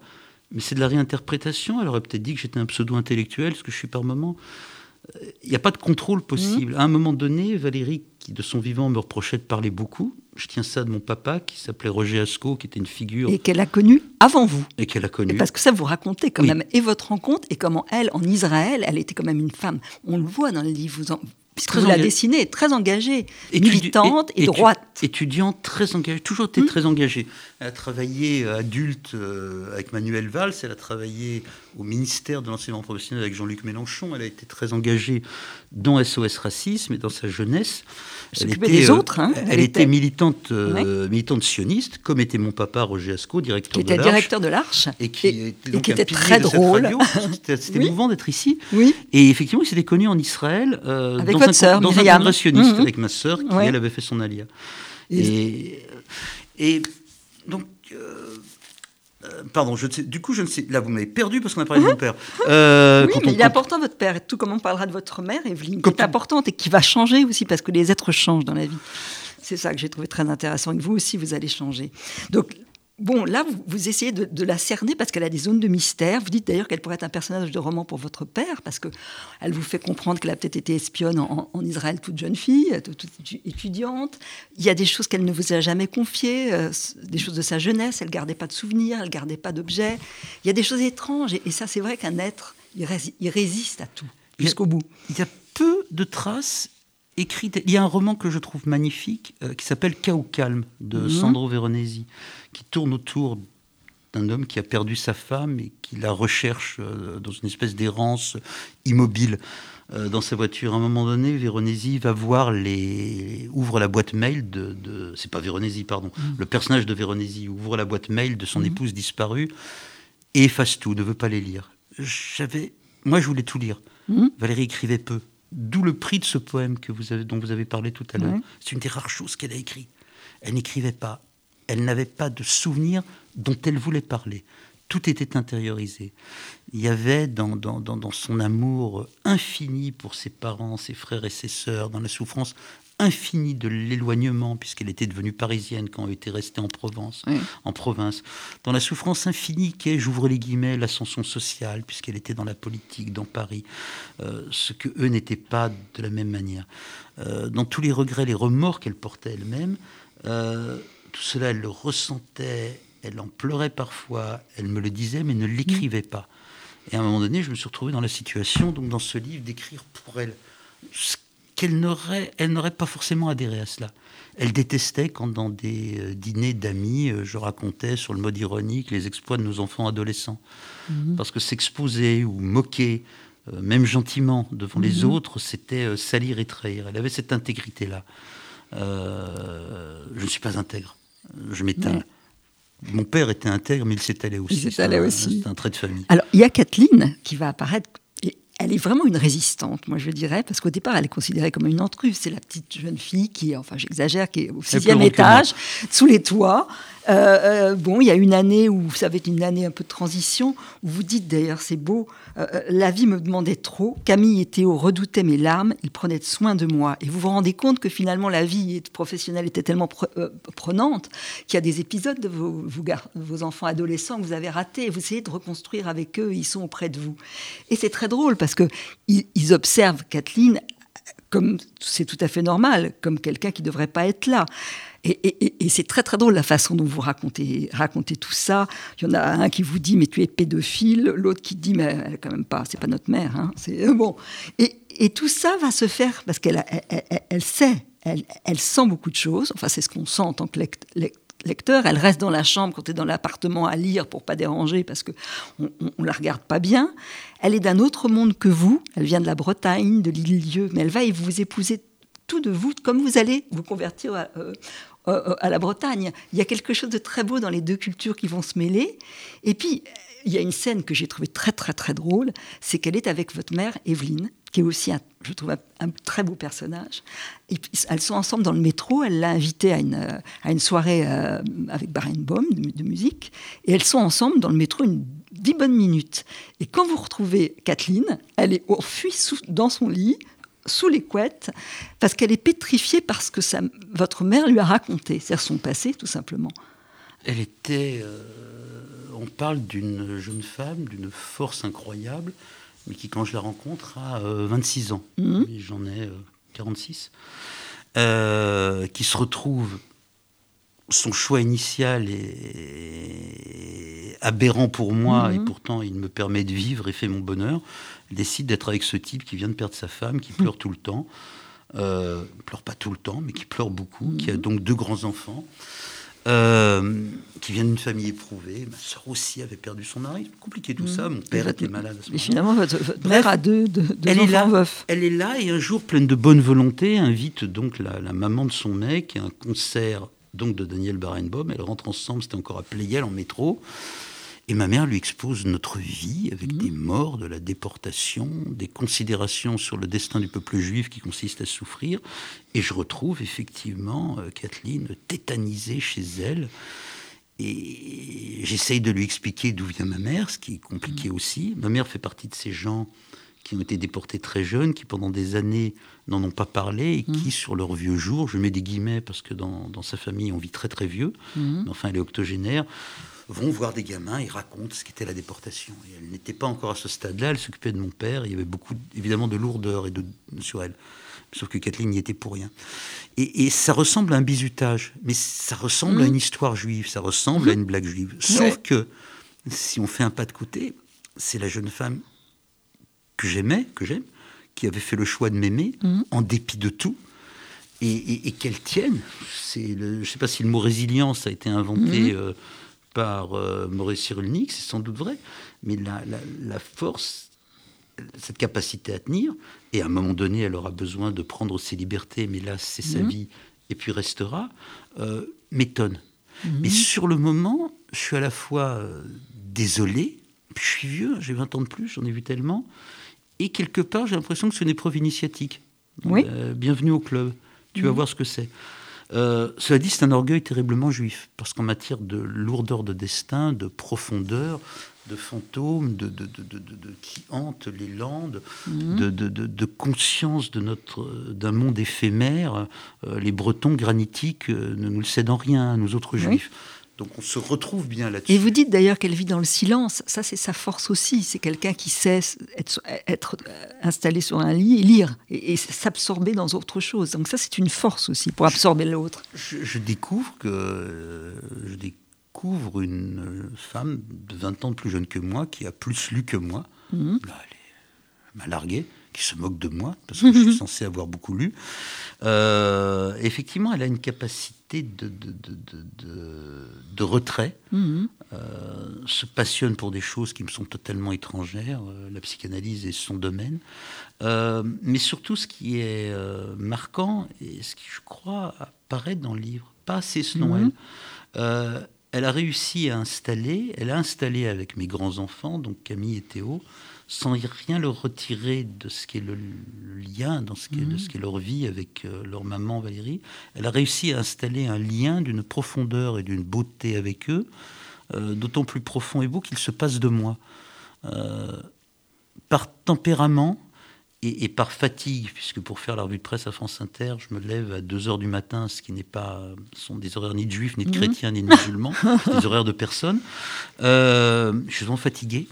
[SPEAKER 3] Mais c'est de la réinterprétation. Elle aurait peut-être dit que j'étais un pseudo-intellectuel, ce que je suis par moment il n'y a pas de contrôle possible. Mmh. À un moment donné, Valérie, qui de son vivant me reprochait de parler beaucoup, je tiens ça de mon papa, qui s'appelait Roger Asco, qui était une figure.
[SPEAKER 2] Et qu'elle a connu avant vous.
[SPEAKER 3] Et qu'elle a connu.
[SPEAKER 2] parce que ça, vous racontez quand même, et votre rencontre, et comment elle, en Israël, elle était quand même une femme. On le voit dans le livre, vous en, puisque vous la dessinée, très engagée, militante et, droite.
[SPEAKER 3] Étudiante, très engagée, toujours été hmm. très engagée. Elle a travaillé euh, adulte euh, avec Manuel Valls, elle a travaillé au ministère de l'enseignement professionnel avec Jean-Luc Mélenchon, elle a été très engagée dans SOS Racisme et dans sa jeunesse.
[SPEAKER 2] Elle était, des euh, autres, hein.
[SPEAKER 3] elle, était, militante, militante sioniste, comme était mon papa Roger Asco, directeur
[SPEAKER 2] qui
[SPEAKER 3] de
[SPEAKER 2] l'Arche. directeur de l'Arche.
[SPEAKER 3] Et qui, était, très drôle. C'était émouvant d'être ici.
[SPEAKER 2] Oui.
[SPEAKER 3] Et effectivement, il s'était connu en Israël.
[SPEAKER 2] avec votre sœur,
[SPEAKER 3] Dans un congressionniste, mhm. avec ma sœur, qui elle avait fait son alia. Et, et donc, euh, Euh, pardon, je sais, du coup, je ne sais. Là, vous m'avez perdu parce qu'on a parlé de mon père. Euh,
[SPEAKER 2] oui,
[SPEAKER 3] quand
[SPEAKER 2] mais
[SPEAKER 3] on-
[SPEAKER 2] il est important votre père. Et tout comme on parlera de votre mère, Evelyne, qui est importante et qui va changer aussi parce que les êtres changent dans la vie. C'est ça que j'ai trouvé très intéressant. Et que vous aussi, vous allez changer. Donc, bon, là, vous, vous essayez de, de la cerner parce qu'elle a des zones de mystère. Vous dites d'ailleurs qu'elle pourrait être un personnage de roman pour votre père parce que elle vous fait comprendre qu'elle a peut-être été espionne en, en Israël, toute jeune fille, toute, toute étu- étudiante. Il y a des choses qu'elle ne vous a jamais confiées, euh, des choses de sa jeunesse. Elle gardait pas de souvenirs, elle gardait pas d'objets. Il y a des choses étranges. Et, et ça, c'est vrai qu'un être, il, rési- il résiste à tout jusqu'au bout.
[SPEAKER 3] Il y a peu de traces Il y a un roman que je trouve magnifique euh, qui s'appelle Chaos calme de
[SPEAKER 2] Mhm.
[SPEAKER 3] Sandro Veronesi, qui tourne autour d'un homme qui a perdu sa femme et qui la recherche euh, dans une espèce d'errance immobile euh, dans sa voiture. À un moment donné, Veronesi va voir les ouvre la boîte mail de, de- c'est pas Veronesi pardon, le personnage de Veronesi ouvre la boîte mail de son épouse disparue et efface tout, ne veut pas les lire. J'avais, moi, je voulais tout lire.
[SPEAKER 2] Mhm.
[SPEAKER 3] Valérie écrivait peu. D'où le prix de ce poème que vous avez, dont vous avez parlé tout à l'heure. C'est une des rares choses qu'elle a écrit. Elle n'écrivait pas. Elle n'avait pas de souvenirs dont elle voulait parler. Tout était intériorisé. Il y avait dans, dans, dans, dans son amour infini pour ses parents, ses frères et ses sœurs, dans la souffrance infinie de l'éloignement, puisqu'elle était devenue parisienne quand elle était restée en Provence,
[SPEAKER 2] Oui.
[SPEAKER 3] en province, dans la souffrance infinie qu'est, j'ouvre les guillemets, l'ascension sociale, puisqu'elle était dans la politique, dans Paris, euh, ce que eux n'étaient pas de la même manière. Euh, dans tous les regrets, les remords qu'elle portait elle-même, euh, tout cela, elle le ressentait, elle en pleurait parfois, elle me le disait, mais ne l'écrivait pas. Et à un moment donné, je me suis retrouvé dans la situation, donc dans ce livre, d'écrire pour elle ce qu'elle n'aurait, elle n'aurait pas forcément adhéré à cela. Elle détestait quand dans des euh, dîners d'amis, euh, je racontais sur le mode ironique les exploits de nos enfants adolescents. Parce que s'exposer ou moquer, euh, même gentiment, devant les autres, c'était euh, salir et trahir. Elle avait cette intégrité-là. Euh, je ne suis pas intègre. Je.
[SPEAKER 2] Ouais.
[SPEAKER 3] Mon père était intègre, mais il s'étalait aussi.
[SPEAKER 2] Il s'étalait aussi.
[SPEAKER 3] C'est un trait de famille.
[SPEAKER 2] Alors, il y a Kathleen qui va apparaître. Elle est vraiment une résistante, moi je dirais, parce qu'au départ, elle est considérée comme une intruse. C'est la petite jeune fille qui, est, enfin j'exagère, qui est au sixième étage, sous les toits. Euh, euh, bon, il y a une année où ça va être une année un peu de transition, où vous dites d'ailleurs, c'est beau, euh, la vie me demandait trop, Camille et Théo redoutaient mes larmes, ils prenaient soin de moi. Et vous vous rendez compte que finalement la vie professionnelle était tellement pre- prenante qu'il y a des épisodes de vos, vos enfants adolescents que vous avez ratés et vous essayez de reconstruire avec eux, ils sont auprès de vous. Et c'est très drôle parce que ils, ils observent Kathleen comme c'est tout à fait normal, comme quelqu'un qui ne devrait pas être là. Et, c'est très très drôle la façon dont vous racontez, racontez tout ça. Il y en a un qui vous dit mais tu es pédophile, l'autre qui dit mais elle est quand même pas, c'est pas notre mère. Hein. C'est euh, bon. Et, tout ça va se faire parce qu'elle elle, elle- elle sait, elle, elle sent beaucoup de choses. Enfin c'est ce qu'on sent en tant que lect- lect- lecteur. Elle reste dans la chambre quand tu es dans l'appartement à lire pour pas déranger parce que on la regarde pas bien. Elle est d'un autre monde que vous. Elle vient de la Bretagne, de l'île-Lieu, mais elle va et vous épouser tout de vous, comme vous allez vous convertir à, euh, euh, à la Bretagne. Il y a quelque chose de très beau dans les deux cultures qui vont se mêler. Et puis, il y a une scène que j'ai trouvée très, très, très drôle. C'est qu'elle est avec votre mère, Evelyne, qui est aussi, je trouve, un, très beau personnage. Et puis, elles sont ensemble dans le métro. Elle l'a invitée à une, euh, à une soirée euh, avec Barenboim de, de musique. Et elles sont ensemble dans le métro une dix bonnes minutes. Et quand vous retrouvez Kathleen, elle est enfuie sous, dans son lit, sous les couettes, parce qu'elle est pétrifiée par ce que sa- votre mère lui a raconté, c'est-à-dire son passé, tout simplement.
[SPEAKER 3] Elle était. euh, on parle d'une jeune femme, d'une force incroyable, mais qui, quand je la rencontre, a euh, 26 ans.
[SPEAKER 2] Mhm.
[SPEAKER 3] Et J'en ai euh, 46. Euh, qui se retrouve. Son choix initial est aberrant pour moi,
[SPEAKER 2] Mhm.
[SPEAKER 3] et pourtant il me permet de vivre et fait mon bonheur. Elle décide d'être avec ce type qui vient de perdre sa femme, qui pleure tout le temps. Euh, pleure pas tout le temps, mais qui pleure beaucoup, qui a donc deux grands-enfants. Euh, qui vient d'une famille éprouvée. Ma soeur aussi avait perdu son mari. C'est compliqué tout ça. Mon père était malade à ce
[SPEAKER 2] Mais
[SPEAKER 3] moment-là.
[SPEAKER 2] finalement, votre, mère a deux, deux, deux
[SPEAKER 3] Elle est là.
[SPEAKER 2] veufs.
[SPEAKER 3] Elle est là et un jour, pleine de bonne volonté, invite donc la, la maman de son mec à un concert donc de Daniel Barenboim. Elles rentrent ensemble, c'était encore à Pleyel en métro. Et ma mère lui expose notre vie avec des morts, de la déportation, des considérations sur le destin du peuple juif qui consiste à souffrir. Et je retrouve effectivement euh, Kathleen tétanisée chez elle. et j'essaye de lui expliquer d'où vient ma mère, ce qui est compliqué
[SPEAKER 2] Mm.
[SPEAKER 3] aussi. Ma mère fait partie de ces gens qui ont été déportés très jeunes, qui pendant des années n'en ont pas parlé et qui, sur leur vieux jour, je mets des guillemets parce que dans, dans sa famille on vit très très vieux,
[SPEAKER 2] Mhm.
[SPEAKER 3] mais enfin elle est octogénaire, vont voir des gamins et racontent ce qu'était la déportation. Et elle n'était pas encore à ce stade-là, elle s'occupait de mon père, il y avait beaucoup évidemment de lourdeur et de, sur elle. Sauf que Kathleen n'y était pour rien. Et, et ça ressemble à un bizutage, mais ça ressemble à une histoire juive, ça ressemble à une blague juive. Sauf
[SPEAKER 2] Ouais.
[SPEAKER 3] que, si on fait un pas de côté, c'est la jeune femme que j'aimais, que j'aime, qui avait fait le choix de m'aimer, en dépit de tout, et, et- et qu'elle tienne. C'est je ne sais pas si le mot résilience a été inventé euh, par euh, Maurice Cyrulnik, c'est sans doute vrai, mais la, la- la force, cette capacité à tenir, et à un moment donné, elle aura besoin de prendre ses libertés, mais là, c'est sa vie, et puis restera, euh, m'étonne. Mais sur le moment, je suis à la fois désolé, puis je suis vieux, j'ai 20 ans de plus, j'en ai vu tellement, et quelque part, j'ai l'impression que c'est une épreuve initiatique.
[SPEAKER 2] Oui.
[SPEAKER 3] euh, bienvenue au club, tu vas voir ce que c'est. Euh, cela dit, c'est un orgueil terriblement juif, parce qu'en matière de lourdeur de destin, de profondeur, de fantômes, de, de, de- de- de- de- qui hantent les landes, de, de- conscience de notre d'un monde éphémère, euh, les Bretons granitiques ne nous le cèdent en rien, nous autres
[SPEAKER 2] Oui.
[SPEAKER 3] Donc on se retrouve bien là-dessus.
[SPEAKER 2] Et vous dites d'ailleurs qu'elle vit dans le silence. Ça, c'est sa force aussi. C'est quelqu'un qui sait être, être, euh, installé sur un lit et lire et, et s'absorber dans autre chose. Donc ça, c'est une force aussi pour absorber l'autre.
[SPEAKER 3] je, je découvre que euh, je découvre une euh, femme de 20 ans de plus jeune que moi qui a plus lu que moi.
[SPEAKER 2] Mhm.
[SPEAKER 3] Là, elle, est- elle m'a largué, qui se moque de moi parce que je suis censé avoir beaucoup lu. Euh, effectivement, elle a une capacité de, de, de, de- de- de retrait.
[SPEAKER 2] Mhm.
[SPEAKER 3] euh, se passionne pour des choses qui me sont totalement étrangères. euh, la psychanalyse est son domaine. Euh, mais surtout, ce qui est marquant, et ce qui, je crois, apparaît dans le livre, pas assez selon
[SPEAKER 2] Mhm.
[SPEAKER 3] elle, elle a réussi à installer, elle a installé avec mes grands-enfants, donc Camille et Théo, sans rien leur retirer de ce qui est le, lien, dans ce qui est, de ce qui est leur vie avec euh, leur maman Valérie, elle a réussi à installer un lien d'une profondeur et d'une beauté avec eux, euh, d'autant plus profond et beau qu'il se passe de moi. Euh, par tempérament et, et par fatigue, puisque pour faire la revue de presse à France Inter, je me lève à 2 heures du matin, ce qui n'est pas sont des horaires ni de juifs, ni de chrétiens, ni de musulmans, des horaires de personnes. Euh, je suis souvent fatigué.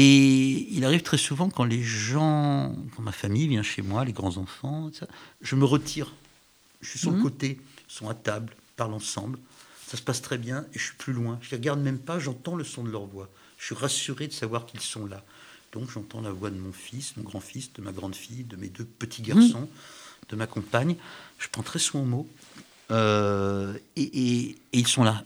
[SPEAKER 3] Et il arrive très souvent quand les gens, quand ma famille vient chez moi, les grands-enfants, je me retire. Je suis sur le côté, ils sont à table, parlent ensemble. Ça se passe très bien et je suis plus loin. Je les regarde même pas, j'entends le son de leur voix. Je suis rassuré de savoir qu'ils sont là. Donc j'entends la voix de mon fils, mon grand-fils, de ma grande-fille, de mes deux petits garçons, de ma compagne. Je prends très soin aux mots. Euh, et, et- et ils sont là.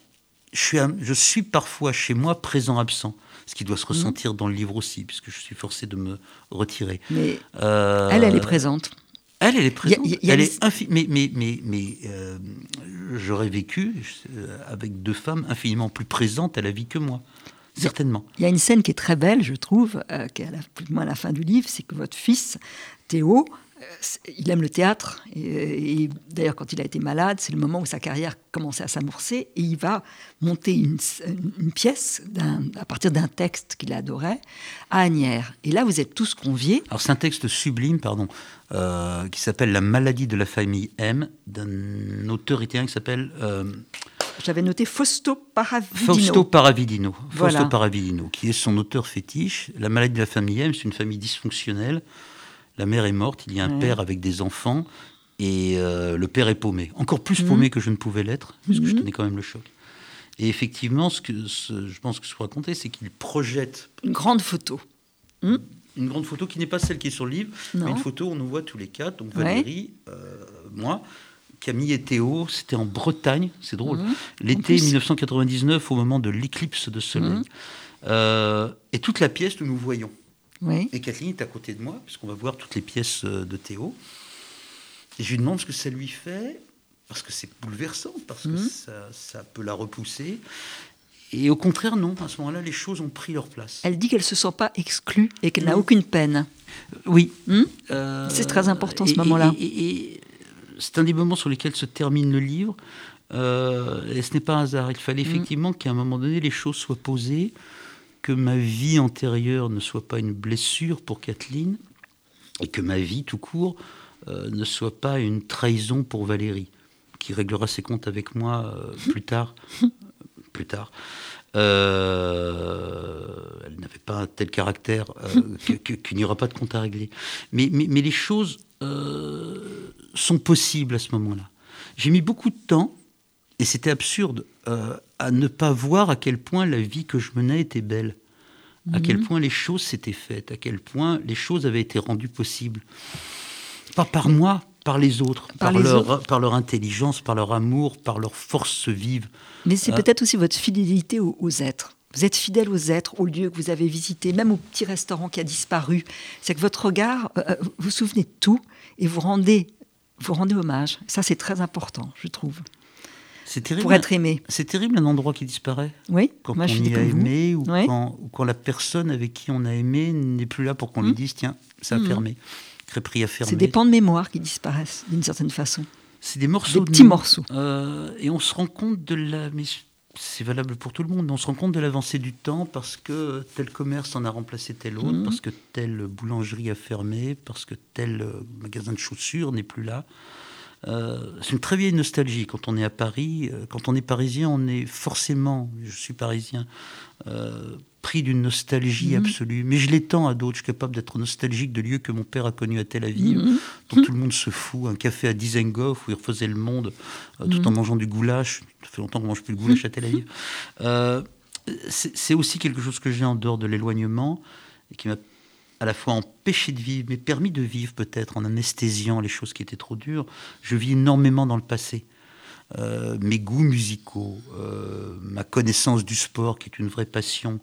[SPEAKER 3] Je suis, à- je suis parfois chez moi présent absent, ce qui doit se ressentir dans le livre aussi, puisque je suis forcé de me retirer.
[SPEAKER 2] Mais
[SPEAKER 3] Euh,
[SPEAKER 2] elle, elle est présente.
[SPEAKER 3] elle, elle est présente.
[SPEAKER 2] Il y a- il y a
[SPEAKER 3] elle est infi- mais mais, mais, mais euh, j'aurais vécu euh, avec deux femmes infiniment plus présentes à la vie que moi. Certainement.
[SPEAKER 2] Il y a une scène qui est très belle, je trouve, euh, qui est à la, plus ou moins à la fin du livre, c'est que votre fils, Théo, il aime le théâtre. Et, et d'ailleurs, quand il a été malade, c'est le moment où sa carrière commençait à s'amorcer. Et il va monter une, pièce à partir d'un texte qu'il adorait à Agnières. Et là, vous êtes tous conviés.
[SPEAKER 3] Alors c'est un texte sublime, pardon, euh, qui s'appelle La maladie de la famille M, d'un auteur italien qui s'appelle euh,
[SPEAKER 2] J'avais noté Fausto Paravidino.
[SPEAKER 3] Fausto Paravidino.
[SPEAKER 2] Voilà.
[SPEAKER 3] Fausto Paravidino, qui est son auteur fétiche. La maladie de la famille M, c'est une famille dysfonctionnelle. La mère est morte, il y a un
[SPEAKER 2] Ouais.
[SPEAKER 3] père avec des enfants, et euh, le père est paumé. Encore
[SPEAKER 2] Mhm.
[SPEAKER 3] plus paumé que je ne pouvais l'être, puisque je tenais quand même le choc. Et effectivement, ce que ce- je pense que ce faut raconter, c'est qu'il projette
[SPEAKER 2] Une grande photo.
[SPEAKER 3] une grande photo qui n'est pas celle qui est sur le livre,
[SPEAKER 2] Non.
[SPEAKER 3] mais une photo où on nous voit tous les quatre, donc
[SPEAKER 2] Ouais.
[SPEAKER 3] Valérie, euh, moi, Camille et Théo, c'était en Bretagne, c'est drôle,
[SPEAKER 2] Mhm.
[SPEAKER 3] L'été
[SPEAKER 2] plus.
[SPEAKER 3] 1999 au moment de l'éclipse de soleil.
[SPEAKER 2] Mhm.
[SPEAKER 3] Euh, et toute la pièce, nous nous voyons.
[SPEAKER 2] Oui.
[SPEAKER 3] Et Kathleen est à côté de moi, puisqu'on va voir toutes les pièces euh, de Théo. Et je lui demande ce que ça lui fait, parce que c'est bouleversant, parce que
[SPEAKER 2] Mhm.
[SPEAKER 3] ça, ça peut la repousser. Et au contraire, non, à ce moment-là, les choses ont pris leur place.
[SPEAKER 2] Elle dit qu'elle ne se sent pas exclue et qu'elle n'a aucune peine.
[SPEAKER 3] Oui.
[SPEAKER 2] Hmm
[SPEAKER 3] Euh,
[SPEAKER 2] C'est très important, ce moment-là.
[SPEAKER 3] Et, et- et c'est un des moments sur lesquels se termine le livre. Euh, et ce n'est pas un hasard. Il fallait effectivement qu'à un moment donné, les choses soient posées, que ma vie antérieure ne soit pas une blessure pour Kathleen, et que ma vie tout court euh, ne soit pas une trahison pour Valérie, qui réglera ses comptes avec moi euh, plus tard. plus tard. Euh, elle n'avait pas un tel caractère qu'il n'y aura pas de compte à régler. Mais, mais, mais les choses sont possibles à ce moment-là. J'ai mis beaucoup de temps, et c'était absurde, à ne pas voir à quel point la vie que je menais était belle à quel mhm. point les choses s'étaient faites, à quel point les choses avaient été rendues possibles. Pas par moi, par les autres, par, leur, par leur intelligence, par leur amour, par leur force vive.
[SPEAKER 2] Mais c'est euh, peut-être aussi votre fidélité aux, êtres. Vous êtes fidèle aux êtres, aux lieux que vous avez visités, même au petit restaurant qui a disparu. C'est que votre regard, euh, euh, vous vous souvenez de tout et vous rendez, vous rendez hommage. Ça, c'est très important, je trouve. C'est terrible. Pour être aimé.
[SPEAKER 3] C'est terrible un endroit qui disparaît.
[SPEAKER 2] Oui.
[SPEAKER 3] Quand on y a aimé ou, quand, la personne avec qui on a aimé n'est plus là pour qu'on lui hmm. dise tiens, ça a hmm. fermé. Crêperie a fermé.
[SPEAKER 2] C'est des pans de mémoire qui disparaissent d'une certaine façon.
[SPEAKER 3] C'est des morceaux.
[SPEAKER 2] Des petits morceaux.
[SPEAKER 3] Euh, et on se rend compte de la. c'est valable pour tout le monde, on se rend compte de l'avancée du temps parce que tel commerce en a remplacé tel autre, hmm. parce que telle boulangerie a fermé, parce que tel euh, magasin de chaussures n'est plus là. Euh, c'est une très vieille nostalgie quand on est à Paris. Euh, quand on est parisien, on est forcément, je suis parisien, euh, pris d'une nostalgie mhm. absolue. Mais je l'étends à d'autres. Je suis capable d'être nostalgique de lieux que mon père a connus à Tel Aviv, mhm. dont tout le monde se fout. Un café à Dizengoff où il refaisait le monde tout mhm. en mangeant du goulash. Ça fait longtemps qu'on ne mange plus le goulash à Tel Aviv. c'est aussi quelque chose que j'ai en dehors de l'éloignement et qui m'a à la fois empêché de vivre, mais permis de vivre peut-être en anesthésiant les choses qui étaient trop dures. Je vis énormément dans le passé. Euh, mes goûts musicaux, euh, ma connaissance du sport, qui est une vraie passion,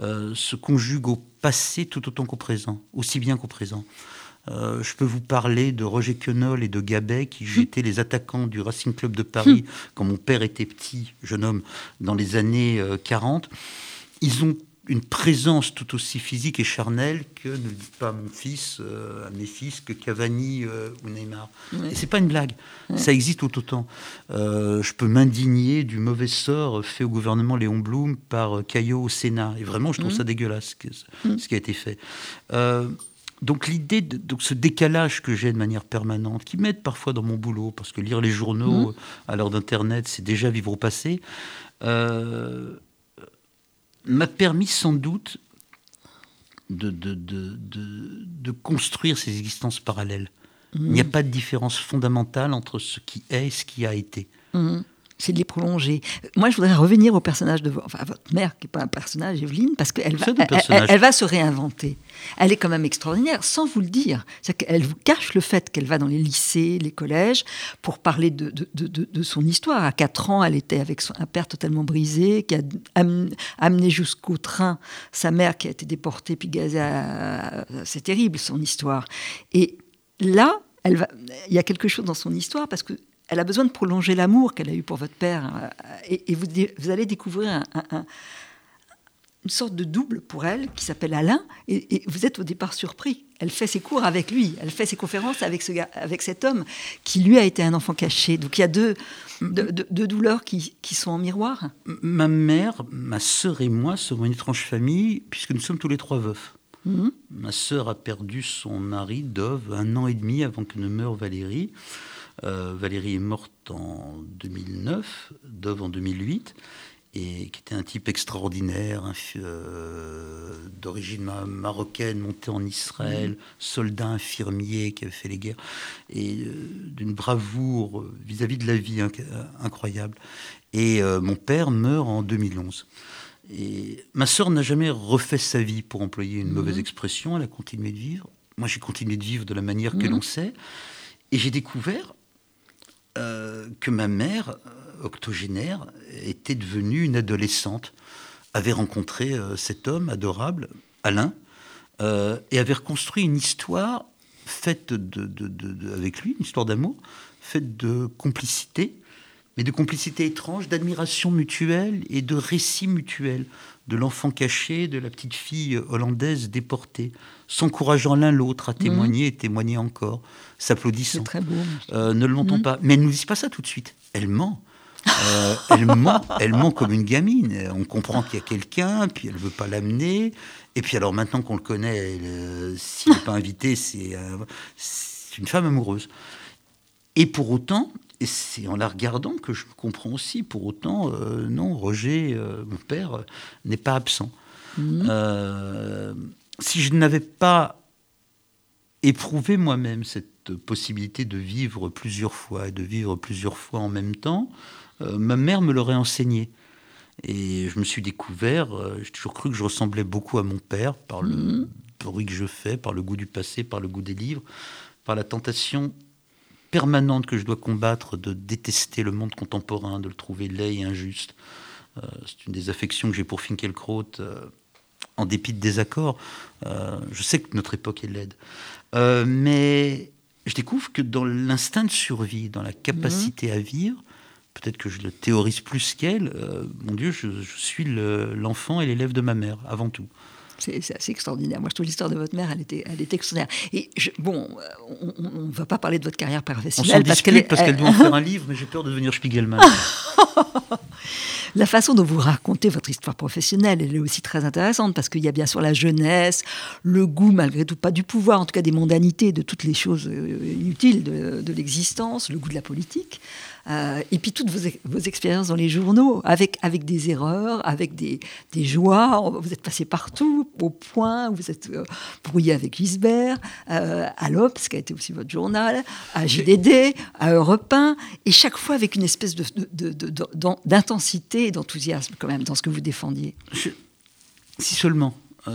[SPEAKER 3] euh, se conjuguent au passé tout autant qu'au présent, aussi bien qu'au présent. je peux vous parler de Roger Quenol et de Gabet, qui étaient les attaquants du Racing Club de Paris quand mon père était petit, jeune homme, dans les années 40. Ils ont une présence tout aussi physique et charnelle que ne dit pas mon fils euh, à mes fils que Cavani euh, ou Neymar. Et c'est pas une blague, ça existe tout autant. Euh, je peux m'indigner du mauvais sort fait au gouvernement Léon Blum par Caillot au Sénat. Et vraiment, je trouve ça dégueulasse ce qui a été fait. donc l'idée de donc ce décalage que j'ai de manière permanente, qui m'aide parfois dans mon boulot, parce que lire les journaux à l'heure d'Internet, c'est déjà vivre au passé m'a permis sans doute de, de, de, construire ces existences parallèles. Il n'y a mmh. pas de différence fondamentale entre ce qui est et ce qui a été.
[SPEAKER 2] Mmh c'est de les prolonger. Moi, je voudrais revenir au personnage de enfin, votre mère, qui n'est pas un personnage, Evelyne, parce qu'elle va, elle, va se réinventer. Elle est quand même extraordinaire, sans vous le dire. Elle vous cache le fait qu'elle va dans les lycées, les collèges, pour parler de, de, de, son histoire. À 4 ans, elle était avec son, un père totalement brisé, qui a amené jusqu'au train sa mère qui a été déportée puis gazée. C'est terrible, son histoire. Et là, elle va, il y a quelque chose dans son histoire, parce que elle a besoin de prolonger l'amour qu'elle a eu pour votre père. Euh, et, vous, vous, allez découvrir une sorte de double pour elle qui s'appelle Alain. Et, vous êtes au départ surpris. Elle fait ses cours avec lui, elle fait ses conférences avec, ce gars, avec cet homme qui, lui, a été un enfant caché. Donc il y a deux, deux, douleurs qui, qui, sont en miroir.
[SPEAKER 3] Ma mère, ma sœur et moi sommes une étrange famille, puisque nous sommes tous les trois veufs. Mhm. Ma sœur a perdu son mari, Dove, un an et demi avant que ne meure Valérie. Euh, Valérie est morte en 2009, Dove en 2008, et qui était un type extraordinaire, euh, d'origine marocaine, monté en Israël, soldat infirmier qui avait fait les guerres, et euh, d'une bravoure vis-à-vis de la vie incroyable. Et mon père meurt en 2011. Et ma sœur n'a jamais refait sa vie, pour employer une mauvaise mm-hmm. expression. Elle a continué de vivre. Moi, j'ai continué de vivre de la manière que mm-hmm. l'on sait. Et j'ai découvert euh, que ma mère, euh, octogénaire, était devenue une adolescente, avait rencontré euh, cet homme adorable, Alain, et avait reconstruit une histoire faite de, avec lui, une histoire d'amour, faite de complicité, mais de complicité étrange, d'admiration mutuelle et de récits mutuels de l'enfant caché, de la petite fille hollandaise déportée, s'encourageant l'un l'autre à témoigner et témoigner encore, s'applaudissant.
[SPEAKER 2] Très beau.
[SPEAKER 3] Euh, ne le montons mhm. pas. Mais elle ne nous dit pas ça tout de suite. Elle ment. Euh, elle, ment, elle ment comme une gamine. On comprend qu'il y a quelqu'un, puis elle ne veut pas l'amener. Et puis alors maintenant qu'on le connaît, euh, s'il n'est pas invité, c'est une femme amoureuse. Et pour autant, et c'est en la regardant que je comprends aussi, pour autant, non, Roger, mon père, n'est pas absent. Mmh. Si je n'avais pas éprouvé moi-même cette possibilité de vivre plusieurs fois et de vivre plusieurs fois en même temps, euh, ma mère me l'aurait enseigné. Et je me suis découvert, euh, j'ai toujours cru que je ressemblais beaucoup à mon père par le mhm. bruit que je fais, par le goût du passé, par le goût des livres, par la tentation permanente que je dois combattre de détester le monde contemporain, de le trouver laid et injuste. Euh, c'est une des affections que j'ai pour Finkelkraut, en dépit de désaccords. je sais que notre époque est laide. mais je découvre que dans l'instinct de survie, dans la capacité à vivre, peut-être que je le théorise plus qu'elle, euh, mon Dieu, je, suis l'enfant et l'élève de ma mère, avant tout.
[SPEAKER 2] C'est assez extraordinaire. Moi, je trouve l'histoire de votre mère, elle était, elle était extraordinaire. Et bon, on ne va pas parler de votre carrière professionnelle.
[SPEAKER 3] On parce qu'elle parce qu'elle doit en faire un livre, mais j'ai peur de devenir Spiegelman.
[SPEAKER 2] la façon dont vous racontez votre histoire professionnelle, elle est aussi très intéressante parce qu'il y a bien sûr la jeunesse, le goût malgré tout, pas du pouvoir, en tout cas des mondanités, de toutes les choses euh, inutiles de, de l'existence, le goût de la politique. Euh, et puis toutes vos, expériences dans les journaux, avec, avec des erreurs, avec des, des joies. Vous êtes passé partout, au point, vous êtes euh, brouillé avec Gisbert, euh, à l'Obs, qui a été aussi votre journal, à JDD, à Europe 1, et chaque fois avec une espèce d'intensité et d'enthousiasme quand même dans ce que vous défendiez.
[SPEAKER 3] si seulement. je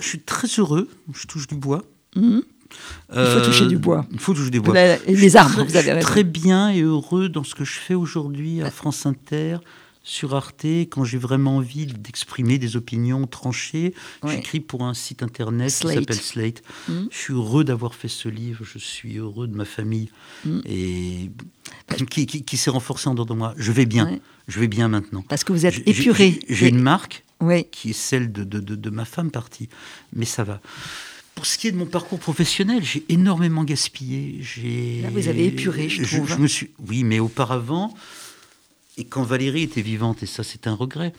[SPEAKER 3] suis très heureux, je touche du bois.
[SPEAKER 2] Mmh. Il faut toucher du bois.
[SPEAKER 3] Il faut toucher du bois.
[SPEAKER 2] et les arbres, vous avez
[SPEAKER 3] raison. très bien et heureux dans ce que je fais aujourd'hui à France Inter, sur Arte, quand j'ai vraiment envie d'exprimer des opinions tranchées. J'écris pour un site internet qui s'appelle Slate. Hmm. Je suis heureux d'avoir fait ce livre, je suis heureux de ma famille hmm. et qui, s'est renforcée en dehors de moi. Je vais bien, je vais bien maintenant.
[SPEAKER 2] Parce que vous êtes épuré.
[SPEAKER 3] J'ai une marque qui est celle de, de, de ma femme partie, mais ça va. Pour ce qui est de mon parcours professionnel, j'ai énormément gaspillé.
[SPEAKER 2] Là, vous avez épuré, je, trouve.
[SPEAKER 3] Je, me suis, oui, mais auparavant, et quand Valérie était vivante, et ça c'est un regret,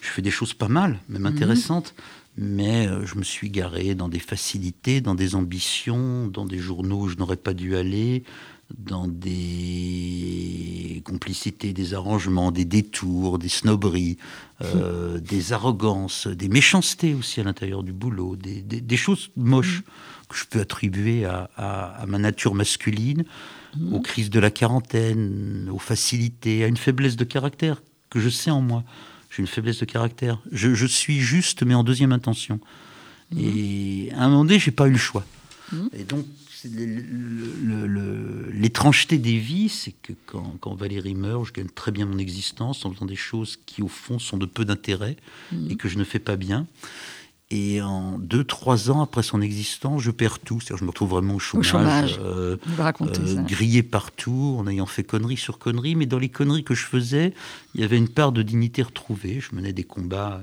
[SPEAKER 3] je fais des choses pas mal, même mhm. intéressantes, mais euh, je me suis garé dans des facilités, dans des ambitions, dans des journaux où je n'aurais pas dû aller, dans des complicités, des arrangements, des détours, des snobberies, euh, des arrogances, des méchancetés aussi à l'intérieur du boulot, des, choses moches que je peux attribuer à, ma nature masculine, mmh. aux crises de la quarantaine, aux facilités, à une faiblesse de caractère que je sais en moi. J'ai une faiblesse de caractère. Je, suis juste, mais en deuxième intention. Mmh. Et à un moment donné, j'ai pas eu le choix. Mmh. Et donc, l'étrangeté des vies, c'est que quand, Valérie meurt, je gagne très bien mon existence en faisant des choses qui, au fond, sont de peu d'intérêt mhm. et que je ne fais pas bien. Et en deux, trois ans après son existence, je perds tout. C'est-à-dire, je me retrouve vraiment au chômage,
[SPEAKER 2] euh,
[SPEAKER 3] euh, grillé partout, en ayant fait conneries sur conneries. Mais dans les conneries que je faisais, il y avait une part de dignité retrouvée. Je menais des combats.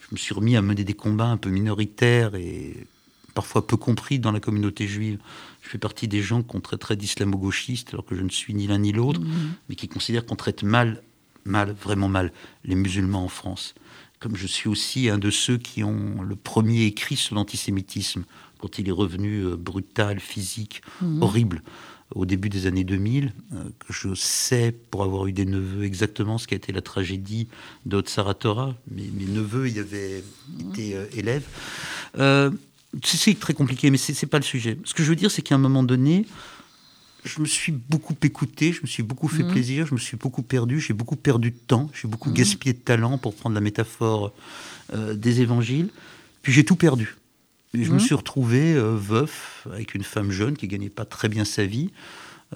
[SPEAKER 3] Je me suis remis à mener des combats un peu minoritaires et parfois peu compris dans la communauté juive. Je fais partie des gens qu'on traiterait d'islamo-gauchistes, alors que je ne suis ni l'un ni l'autre, mhm. mais qui considèrent qu'on traite mal, mal, vraiment mal, les musulmans en France. Comme je suis aussi un de ceux qui ont le premier écrit sur l'antisémitisme, quand il est revenu euh, brutal, physique, mhm. horrible, au début des années 2000, euh, que je sais, pour avoir eu des neveux, exactement ce qu'a été la tragédie Saratora. Mes, mes neveux y avaient mhm. été euh, élèves. C'est très compliqué, mais ce n'est pas le sujet. Ce que je veux dire, c'est qu'à un moment donné, je me suis beaucoup écouté, je me suis beaucoup fait mhm. plaisir, je me suis beaucoup perdu, j'ai beaucoup perdu de temps, j'ai beaucoup mhm. gaspillé de talent, pour prendre la métaphore euh, des évangiles. Puis j'ai tout perdu. Et je me mhm. suis retrouvé euh, veuf, avec une femme jeune qui gagnait pas très bien sa vie,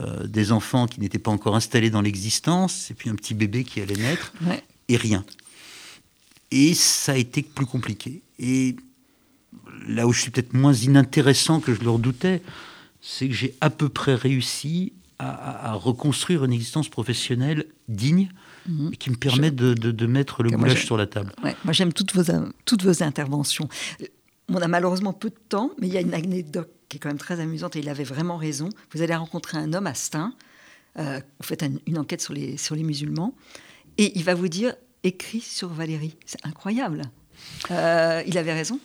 [SPEAKER 3] euh, des enfants qui n'étaient pas encore installés dans l'existence, et puis un petit bébé qui allait naître, et rien. Et ça a été plus compliqué. Et là où je suis peut-être moins inintéressant que je le redoutais, c'est que j'ai à peu près réussi à, reconstruire une existence professionnelle digne mhm. et qui me permet de, mettre le goulash sur la table.
[SPEAKER 2] moi, j'aime toutes vos, toutes vos interventions. On a malheureusement peu de temps, mais il y a une anecdote qui est quand même très amusante et il avait vraiment raison. Vous allez rencontrer un homme à Stein vous faites une enquête sur les, sur les musulmans, et il va vous dire écrit sur Valérie. C'est incroyable. il avait raison.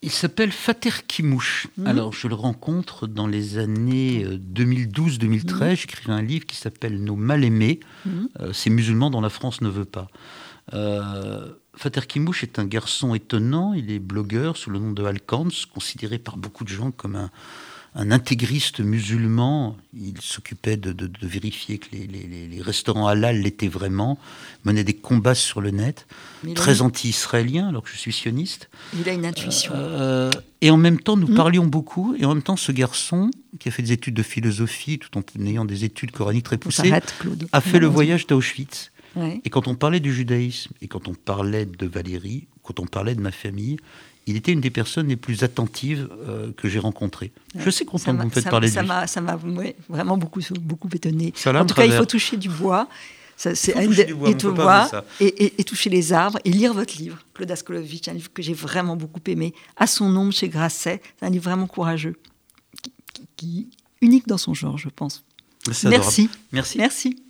[SPEAKER 3] Il s'appelle Fater Kimouche. Mhm. Alors, je le rencontre dans les années 2012-2013. Mhm. J'écris un livre qui s'appelle Nos mal-aimés, mhm. ces musulmans dont la France ne veut pas. Euh, Fater Kimouche est un garçon étonnant. Il est blogueur sous le nom de Alkans, considéré par beaucoup de gens comme un, intégriste musulman. Il s'occupait de, vérifier que les, restaurants halal l'étaient vraiment, menait des combats sur le net, très anti-israélien alors que je suis sioniste.
[SPEAKER 2] Il a une intuition.
[SPEAKER 3] Euh, et en même temps, nous parlions beaucoup, et en même temps, ce garçon, qui a fait des études de philosophie, tout en ayant des études coraniques très poussées, a fait le voyage d'Auschwitz. Et quand on parlait du judaïsme, et quand on parlait de Valérie, quand on parlait de ma famille, il était une des personnes les plus attentives euh, que j'ai rencontrées. Je sais qu'on me faites parler
[SPEAKER 2] ça de lui. Ça m'a vraiment beaucoup, beaucoup étonné. en tout cas, il faut toucher du bois. C'est du bois, et, tout et, et, toucher les arbres et lire votre livre, Claude Askolovitch, un livre que j'ai vraiment beaucoup aimé. À son ombre chez Grasset, c'est un livre vraiment courageux, qui, unique dans son genre, je pense.
[SPEAKER 3] Merci.
[SPEAKER 2] Merci. Merci.